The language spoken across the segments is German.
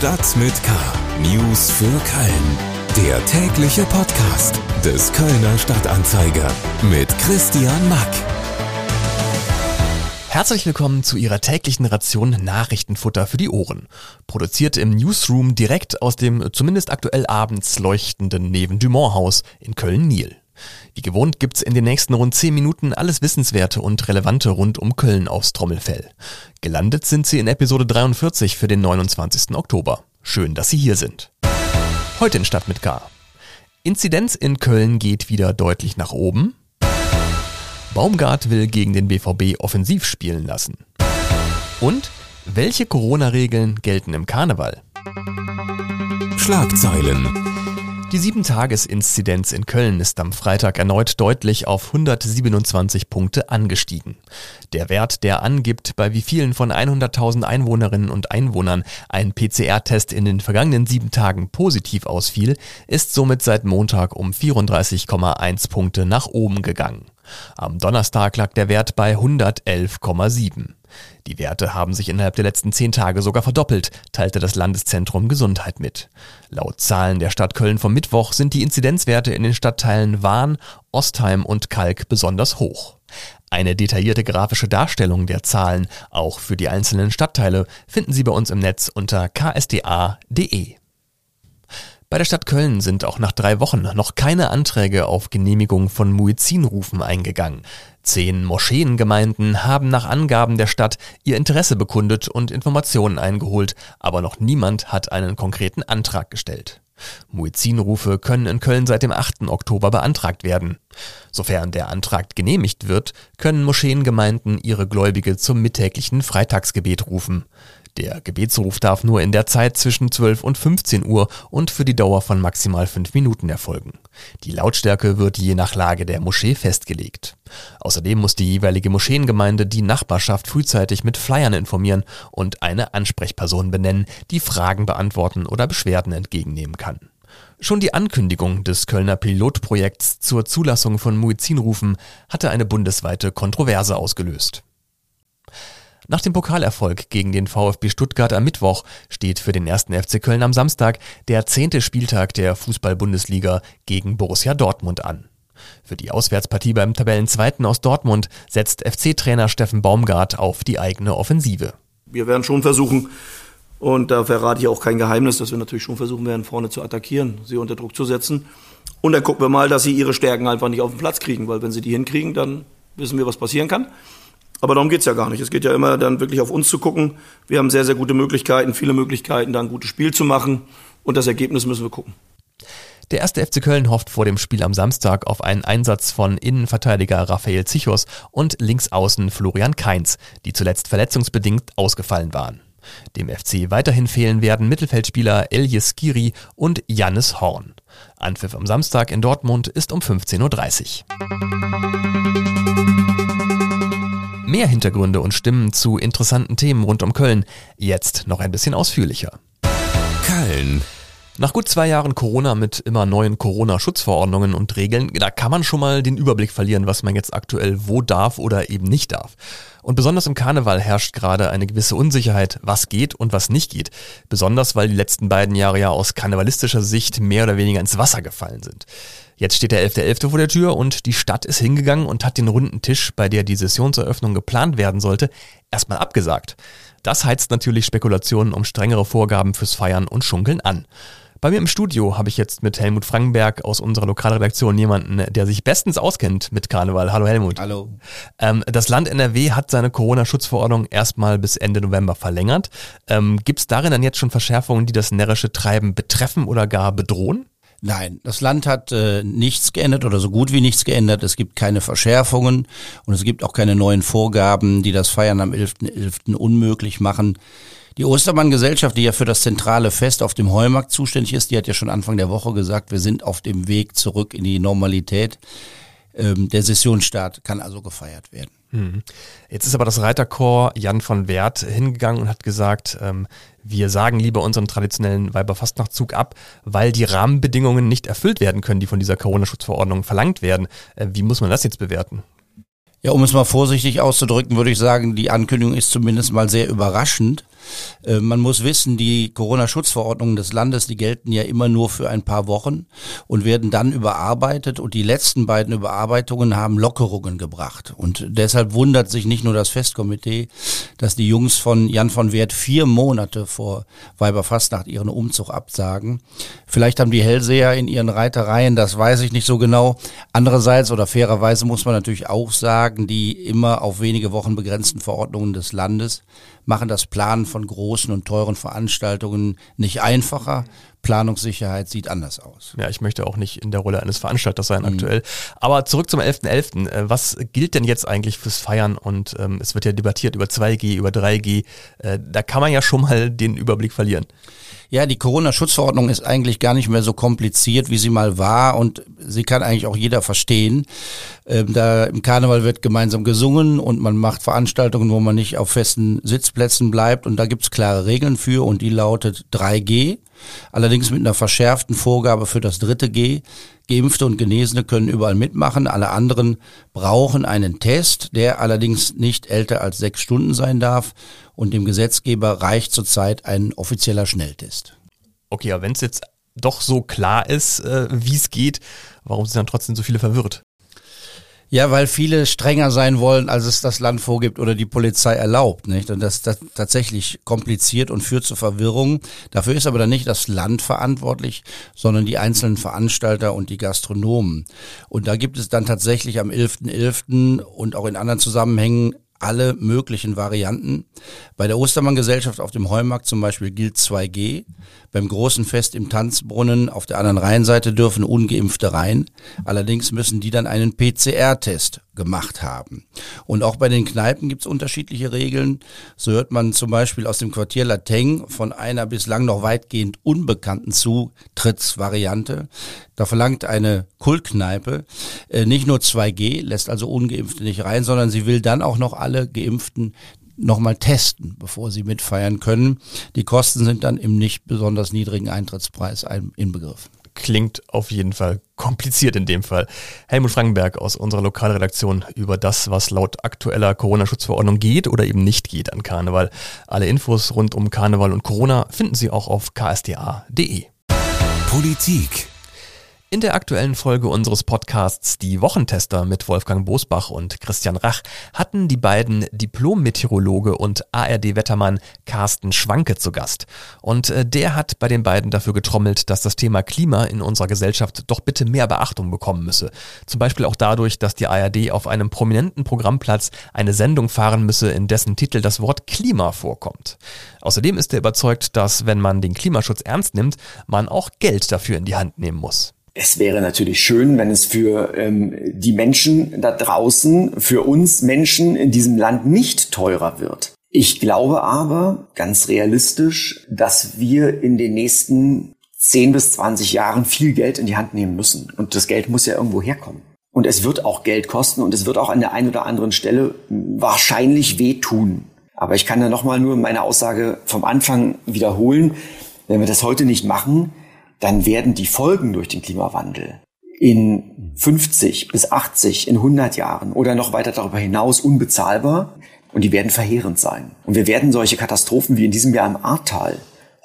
Stadt mit K. News für Köln. Der tägliche Podcast des Kölner Stadtanzeiger mit Christian Mack. Herzlich willkommen zu Ihrer täglichen Ration Nachrichtenfutter für die Ohren. Produziert im Newsroom direkt aus dem zumindest aktuell abends leuchtenden Neven-Dumont-Haus in Köln-Niel. Wie gewohnt gibt's in den nächsten rund 10 Minuten alles Wissenswerte und Relevante rund um Köln aufs Trommelfell. Gelandet sind Sie in Episode 43 für den 29. Oktober. Schön, dass Sie hier sind. Heute in Stadt mit K. Inzidenz in Köln geht wieder deutlich nach oben. Baumgart will gegen den BVB offensiv spielen lassen. Und welche Corona-Regeln gelten im Karneval? Schlagzeilen. Die 7-Tages-Inzidenz in Köln ist am Freitag erneut deutlich auf 127 Punkte angestiegen. Der Wert, der angibt, bei wie vielen von 100.000 Einwohnerinnen und Einwohnern ein PCR-Test in den vergangenen sieben Tagen positiv ausfiel, ist somit seit Montag um 34,1 Punkte nach oben gegangen. Am Donnerstag lag der Wert bei 111,7. Die Werte haben sich innerhalb der letzten zehn Tage sogar verdoppelt, teilte das Landeszentrum Gesundheit mit. Laut Zahlen der Stadt Köln vom Mittwoch sind die Inzidenzwerte in den Stadtteilen Wahn, Ostheim und Kalk besonders hoch. Eine detaillierte grafische Darstellung der Zahlen, auch für die einzelnen Stadtteile, finden Sie bei uns im Netz unter ksda.de. Bei der Stadt Köln sind auch nach drei Wochen noch keine Anträge auf Genehmigung von Muizzinrufen eingegangen. Zehn Moscheengemeinden haben nach Angaben der Stadt ihr Interesse bekundet und Informationen eingeholt, aber noch niemand hat einen konkreten Antrag gestellt. Muizzinrufe können in Köln seit dem 8. Oktober beantragt werden. Sofern der Antrag genehmigt wird, können Moscheengemeinden ihre Gläubige zum mittäglichen Freitagsgebet rufen. Der Gebetsruf darf nur in der Zeit zwischen 12 und 15 Uhr und für die Dauer von maximal 5 Minuten erfolgen. Die Lautstärke wird je nach Lage der Moschee festgelegt. Außerdem muss die jeweilige Moscheengemeinde die Nachbarschaft frühzeitig mit Flyern informieren und eine Ansprechperson benennen, die Fragen beantworten oder Beschwerden entgegennehmen kann. Schon die Ankündigung des Kölner Pilotprojekts zur Zulassung von Muizzinrufen hatte eine bundesweite Kontroverse ausgelöst. Nach dem Pokalerfolg gegen den VfB Stuttgart am Mittwoch steht für den ersten FC Köln am Samstag der zehnte Spieltag der Fußball-Bundesliga gegen Borussia Dortmund an. Für die Auswärtspartie beim Tabellenzweiten aus Dortmund setzt FC-Trainer Steffen Baumgart auf die eigene Offensive. Wir werden schon versuchen, und da verrate ich auch kein Geheimnis, dass wir natürlich schon versuchen werden, vorne zu attackieren, sie unter Druck zu setzen. Und dann gucken wir mal, dass sie ihre Stärken einfach nicht auf den Platz kriegen, weil wenn sie die hinkriegen, dann wissen wir, was passieren kann. Aber darum geht's ja gar nicht. Es geht ja immer dann wirklich auf uns zu gucken. Wir haben sehr, sehr gute Möglichkeiten, viele Möglichkeiten, da ein gutes Spiel zu machen. Und das Ergebnis müssen wir gucken. Der erste FC Köln hofft vor dem Spiel am Samstag auf einen Einsatz von Innenverteidiger Raphael Zichos und Linksaußen Florian Kainz, die zuletzt verletzungsbedingt ausgefallen waren. Dem FC weiterhin fehlen werden Mittelfeldspieler Elias Skiri und Jannis Horn. Anpfiff am Samstag in Dortmund ist um 15.30 Uhr. Mehr Hintergründe und Stimmen zu interessanten Themen rund um Köln. Jetzt noch ein bisschen ausführlicher. Köln. Nach gut zwei Jahren Corona mit immer neuen Corona-Schutzverordnungen und Regeln, da kann man schon mal den Überblick verlieren, was man jetzt aktuell wo darf oder eben nicht darf. Und besonders im Karneval herrscht gerade eine gewisse Unsicherheit, was geht und was nicht geht. Besonders weil die letzten beiden Jahre ja aus karnevalistischer Sicht mehr oder weniger ins Wasser gefallen sind. Jetzt steht der 11.11. .11. vor der Tür und die Stadt ist hingegangen und hat den runden Tisch, bei der die Sessionseröffnung geplant werden sollte, erstmal abgesagt. Das heizt natürlich Spekulationen um strengere Vorgaben fürs Feiern und Schunkeln an. Bei mir im Studio habe ich jetzt mit Helmut Frankenberg aus unserer Lokalredaktion jemanden, der sich bestens auskennt mit Karneval. Hallo Helmut. Hallo. Ähm, das Land NRW hat seine Corona-Schutzverordnung erstmal bis Ende November verlängert. Ähm, Gibt es darin dann jetzt schon Verschärfungen, die das närrische Treiben betreffen oder gar bedrohen? Nein, das Land hat äh, nichts geändert oder so gut wie nichts geändert. Es gibt keine Verschärfungen und es gibt auch keine neuen Vorgaben, die das Feiern am 11.11. .11. unmöglich machen. Die Ostermann-Gesellschaft, die ja für das zentrale Fest auf dem Heumarkt zuständig ist, die hat ja schon Anfang der Woche gesagt, wir sind auf dem Weg zurück in die Normalität. Ähm, der Sessionsstart kann also gefeiert werden. Hm. Jetzt ist aber das Reiterchor Jan von Wert hingegangen und hat gesagt, ähm, wir sagen lieber unseren traditionellen Weiberfastnachtzug ab, weil die Rahmenbedingungen nicht erfüllt werden können, die von dieser Corona-Schutzverordnung verlangt werden. Äh, wie muss man das jetzt bewerten? Ja, um es mal vorsichtig auszudrücken, würde ich sagen, die Ankündigung ist zumindest mal sehr überraschend. Äh, man muss wissen, die Corona-Schutzverordnungen des Landes, die gelten ja immer nur für ein paar Wochen und werden dann überarbeitet und die letzten beiden Überarbeitungen haben Lockerungen gebracht. Und deshalb wundert sich nicht nur das Festkomitee, dass die Jungs von Jan von Wert vier Monate vor Weiberfastnacht ihren Umzug absagen. Vielleicht haben die Hellseher in ihren Reitereien, das weiß ich nicht so genau. Andererseits oder fairerweise muss man natürlich auch sagen, die immer auf wenige Wochen begrenzten Verordnungen des Landes machen das Planen von großen und teuren Veranstaltungen nicht einfacher. Planungssicherheit sieht anders aus. Ja, ich möchte auch nicht in der Rolle eines Veranstalters sein mhm. aktuell. Aber zurück zum 11.11. .11. Äh, was gilt denn jetzt eigentlich fürs Feiern? Und ähm, es wird ja debattiert über 2G, über 3G. Äh, da kann man ja schon mal den Überblick verlieren. Ja, die Corona-Schutzverordnung ist eigentlich gar nicht mehr so kompliziert, wie sie mal war und sie kann eigentlich auch jeder verstehen. Ähm, da im Karneval wird gemeinsam gesungen und man macht Veranstaltungen, wo man nicht auf festen Sitzplätzen bleibt und da gibt's klare Regeln für und die lautet 3G. Allerdings mit einer verschärften Vorgabe für das dritte G. Geimpfte und Genesene können überall mitmachen. Alle anderen brauchen einen Test, der allerdings nicht älter als sechs Stunden sein darf. Und dem Gesetzgeber reicht zurzeit ein offizieller Schnelltest. Okay, aber wenn es jetzt doch so klar ist, äh, wie es geht, warum sind dann trotzdem so viele verwirrt? Ja, weil viele strenger sein wollen, als es das Land vorgibt oder die Polizei erlaubt, nicht? Und das, das tatsächlich kompliziert und führt zu Verwirrung. Dafür ist aber dann nicht das Land verantwortlich, sondern die einzelnen Veranstalter und die Gastronomen. Und da gibt es dann tatsächlich am 11.11. .11. und auch in anderen Zusammenhängen alle möglichen Varianten. Bei der Ostermann-Gesellschaft auf dem Heumarkt zum Beispiel gilt 2G. Beim großen Fest im Tanzbrunnen auf der anderen Rheinseite dürfen ungeimpfte rein. Allerdings müssen die dann einen PCR-Test gemacht haben. Und auch bei den Kneipen gibt es unterschiedliche Regeln. So hört man zum Beispiel aus dem Quartier Lateng von einer bislang noch weitgehend unbekannten Zutrittsvariante. Da verlangt eine Kultkneipe äh, nicht nur 2G, lässt also Ungeimpfte nicht rein, sondern sie will dann auch noch alle Geimpften nochmal testen, bevor sie mitfeiern können. Die Kosten sind dann im nicht besonders niedrigen Eintrittspreis inbegriffen. Klingt auf jeden Fall kompliziert in dem Fall. Helmut Frankenberg aus unserer Lokalredaktion über das, was laut aktueller Corona-Schutzverordnung geht oder eben nicht geht an Karneval. Alle Infos rund um Karneval und Corona finden Sie auch auf ksda.de. Politik in der aktuellen Folge unseres Podcasts Die Wochentester mit Wolfgang Bosbach und Christian Rach hatten die beiden Diplom-Meteorologe und ARD-Wettermann Carsten Schwanke zu Gast. Und äh, der hat bei den beiden dafür getrommelt, dass das Thema Klima in unserer Gesellschaft doch bitte mehr Beachtung bekommen müsse. Zum Beispiel auch dadurch, dass die ARD auf einem prominenten Programmplatz eine Sendung fahren müsse, in dessen Titel das Wort Klima vorkommt. Außerdem ist er überzeugt, dass wenn man den Klimaschutz ernst nimmt, man auch Geld dafür in die Hand nehmen muss. Es wäre natürlich schön, wenn es für ähm, die Menschen da draußen, für uns Menschen in diesem Land nicht teurer wird. Ich glaube aber, ganz realistisch, dass wir in den nächsten 10 bis 20 Jahren viel Geld in die Hand nehmen müssen. Und das Geld muss ja irgendwo herkommen. Und es wird auch Geld kosten und es wird auch an der einen oder anderen Stelle wahrscheinlich wehtun. Aber ich kann da nochmal nur meine Aussage vom Anfang wiederholen. Wenn wir das heute nicht machen, dann werden die Folgen durch den Klimawandel in 50 bis 80, in 100 Jahren oder noch weiter darüber hinaus unbezahlbar und die werden verheerend sein. Und wir werden solche Katastrophen wie in diesem Jahr im Ahrtal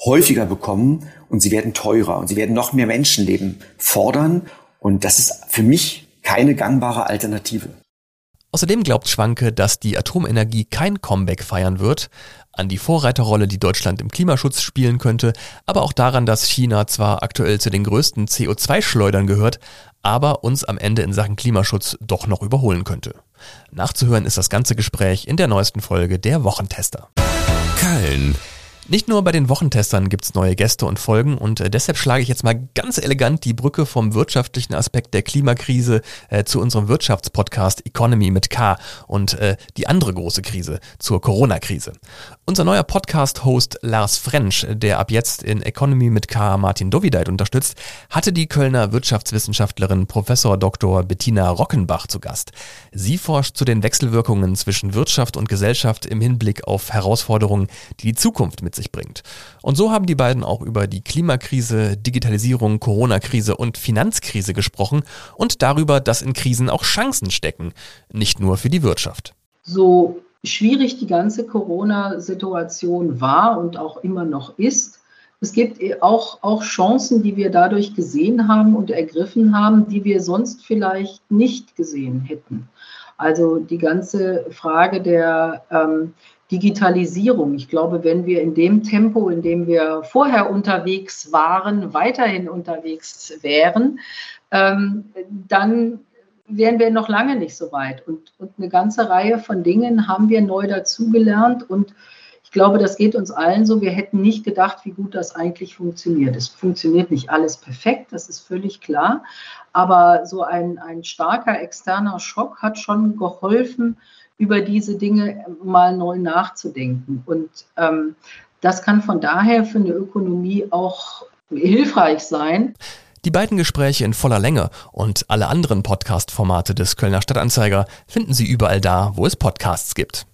häufiger bekommen und sie werden teurer und sie werden noch mehr Menschenleben fordern und das ist für mich keine gangbare Alternative. Außerdem glaubt Schwanke, dass die Atomenergie kein Comeback feiern wird, an die Vorreiterrolle, die Deutschland im Klimaschutz spielen könnte, aber auch daran, dass China zwar aktuell zu den größten CO2-Schleudern gehört, aber uns am Ende in Sachen Klimaschutz doch noch überholen könnte. Nachzuhören ist das ganze Gespräch in der neuesten Folge der Wochentester. Köln nicht nur bei den Wochentestern gibt's neue Gäste und Folgen und äh, deshalb schlage ich jetzt mal ganz elegant die Brücke vom wirtschaftlichen Aspekt der Klimakrise äh, zu unserem Wirtschaftspodcast Economy mit K und äh, die andere große Krise zur Corona-Krise. Unser neuer Podcast-Host Lars French, der ab jetzt in Economy mit K Martin Dovideit unterstützt, hatte die Kölner Wirtschaftswissenschaftlerin Professor Dr. Bettina Rockenbach zu Gast. Sie forscht zu den Wechselwirkungen zwischen Wirtschaft und Gesellschaft im Hinblick auf Herausforderungen, die die Zukunft mit sich bringt. Und so haben die beiden auch über die Klimakrise, Digitalisierung, Corona-Krise und Finanzkrise gesprochen und darüber, dass in Krisen auch Chancen stecken, nicht nur für die Wirtschaft. So schwierig die ganze Corona-Situation war und auch immer noch ist. Es gibt auch, auch Chancen, die wir dadurch gesehen haben und ergriffen haben, die wir sonst vielleicht nicht gesehen hätten. Also die ganze Frage der ähm, Digitalisierung. Ich glaube, wenn wir in dem Tempo, in dem wir vorher unterwegs waren, weiterhin unterwegs wären, ähm, dann wären wir noch lange nicht so weit. Und, und eine ganze Reihe von Dingen haben wir neu dazugelernt. Und glaube, das geht uns allen so. Wir hätten nicht gedacht, wie gut das eigentlich funktioniert. Es funktioniert nicht alles perfekt, das ist völlig klar. Aber so ein, ein starker externer Schock hat schon geholfen, über diese Dinge mal neu nachzudenken. Und ähm, das kann von daher für eine Ökonomie auch hilfreich sein. Die beiden Gespräche in voller Länge und alle anderen Podcast-Formate des Kölner Stadtanzeiger finden Sie überall da, wo es Podcasts gibt.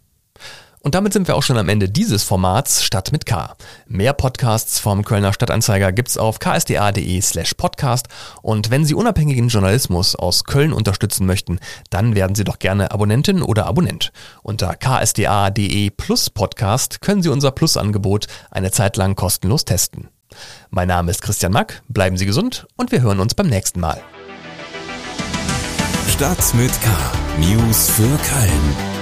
Und damit sind wir auch schon am Ende dieses Formats Stadt mit K. Mehr Podcasts vom Kölner Stadtanzeiger gibt's auf ksda.de slash podcast. Und wenn Sie unabhängigen Journalismus aus Köln unterstützen möchten, dann werden Sie doch gerne Abonnentin oder Abonnent. Unter ksda.de plus Podcast können Sie unser Plus-Angebot eine Zeit lang kostenlos testen. Mein Name ist Christian Mack, bleiben Sie gesund und wir hören uns beim nächsten Mal. Stadt mit K. News für Köln.